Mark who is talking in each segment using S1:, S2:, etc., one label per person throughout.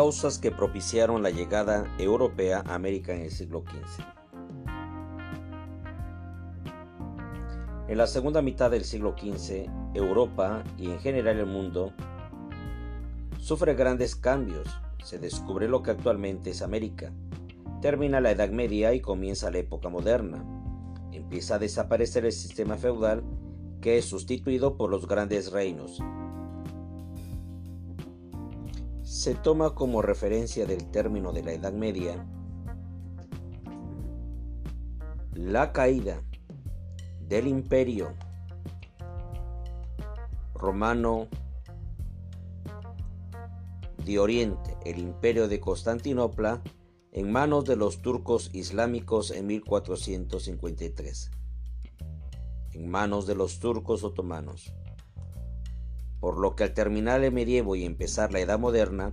S1: causas que propiciaron la llegada europea a América en el siglo XV. En la segunda mitad del siglo XV, Europa y en general el mundo sufre grandes cambios. Se descubre lo que actualmente es América. Termina la Edad Media y comienza la época moderna. Empieza a desaparecer el sistema feudal que es sustituido por los grandes reinos. Se toma como referencia del término de la Edad Media la caída del imperio romano de Oriente, el imperio de Constantinopla, en manos de los turcos islámicos en 1453, en manos de los turcos otomanos. Por lo que al terminar el medievo y empezar la edad moderna,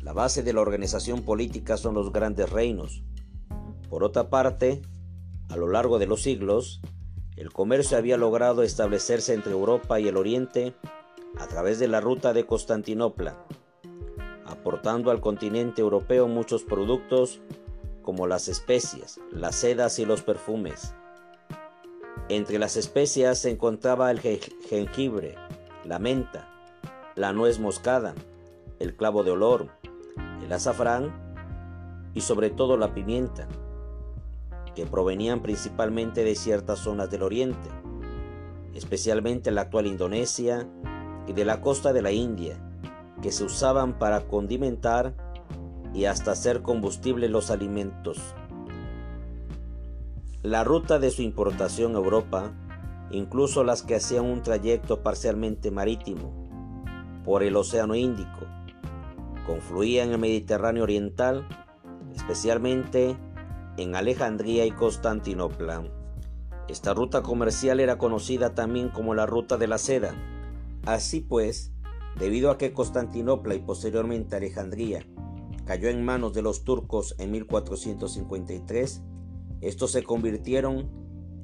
S1: la base de la organización política son los grandes reinos. Por otra parte, a lo largo de los siglos, el comercio había logrado establecerse entre Europa y el Oriente a través de la ruta de Constantinopla, aportando al continente europeo muchos productos como las especias, las sedas y los perfumes. Entre las especias se encontraba el jengibre, la menta, la nuez moscada, el clavo de olor, el azafrán y sobre todo la pimienta que provenían principalmente de ciertas zonas del oriente, especialmente la actual Indonesia y de la costa de la India, que se usaban para condimentar y hasta hacer combustible los alimentos. La ruta de su importación a Europa, incluso las que hacían un trayecto parcialmente marítimo por el Océano Índico, confluían en el Mediterráneo Oriental, especialmente en Alejandría y Constantinopla. Esta ruta comercial era conocida también como la Ruta de la Seda. Así pues, debido a que Constantinopla y posteriormente Alejandría cayó en manos de los turcos en 1453, estos se convirtieron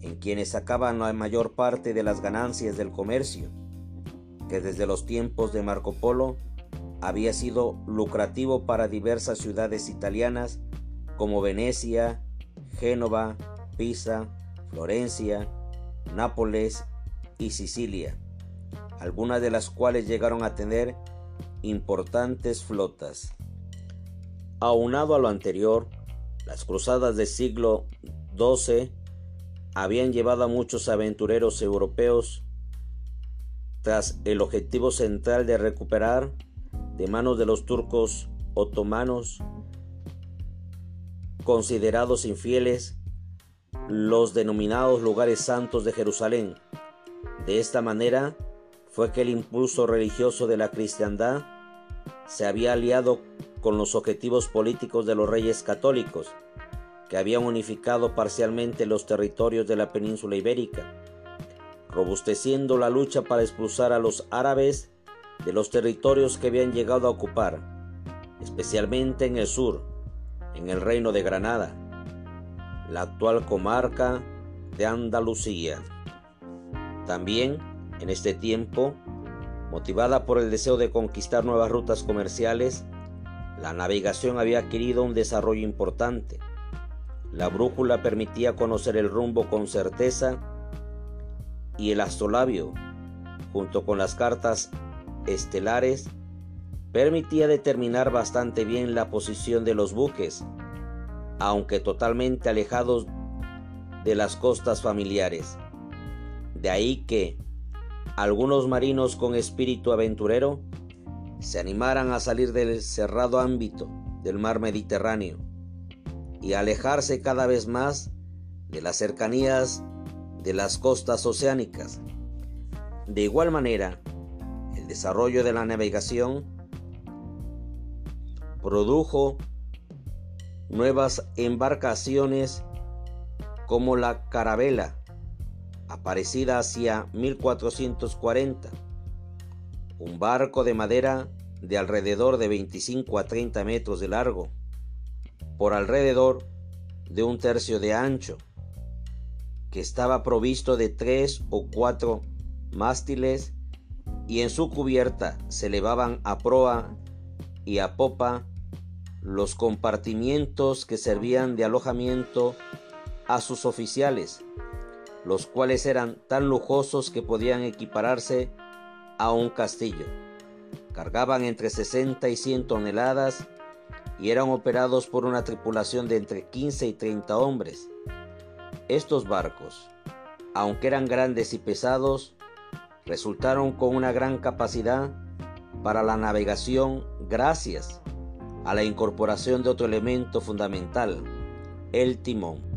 S1: en quienes sacaban la mayor parte de las ganancias del comercio, que desde los tiempos de Marco Polo había sido lucrativo para diversas ciudades italianas como Venecia, Génova, Pisa, Florencia, Nápoles y Sicilia, algunas de las cuales llegaron a tener importantes flotas. Aunado a lo anterior, las cruzadas del siglo XII habían llevado a muchos aventureros europeos tras el objetivo central de recuperar de manos de los turcos otomanos considerados infieles los denominados lugares santos de Jerusalén. De esta manera fue que el impulso religioso de la cristiandad se había aliado con los objetivos políticos de los reyes católicos, habían unificado parcialmente los territorios de la península ibérica, robusteciendo la lucha para expulsar a los árabes de los territorios que habían llegado a ocupar, especialmente en el sur, en el reino de Granada, la actual comarca de Andalucía. También en este tiempo, motivada por el deseo de conquistar nuevas rutas comerciales, la navegación había adquirido un desarrollo importante. La brújula permitía conocer el rumbo con certeza y el astrolabio, junto con las cartas estelares, permitía determinar bastante bien la posición de los buques, aunque totalmente alejados de las costas familiares. De ahí que algunos marinos con espíritu aventurero se animaran a salir del cerrado ámbito del mar Mediterráneo y alejarse cada vez más de las cercanías de las costas oceánicas. De igual manera, el desarrollo de la navegación produjo nuevas embarcaciones como la Carabela, aparecida hacia 1440, un barco de madera de alrededor de 25 a 30 metros de largo, por alrededor de un tercio de ancho, que estaba provisto de tres o cuatro mástiles y en su cubierta se elevaban a proa y a popa los compartimientos que servían de alojamiento a sus oficiales, los cuales eran tan lujosos que podían equipararse a un castillo. Cargaban entre 60 y 100 toneladas y eran operados por una tripulación de entre 15 y 30 hombres. Estos barcos, aunque eran grandes y pesados, resultaron con una gran capacidad para la navegación gracias a la incorporación de otro elemento fundamental, el timón.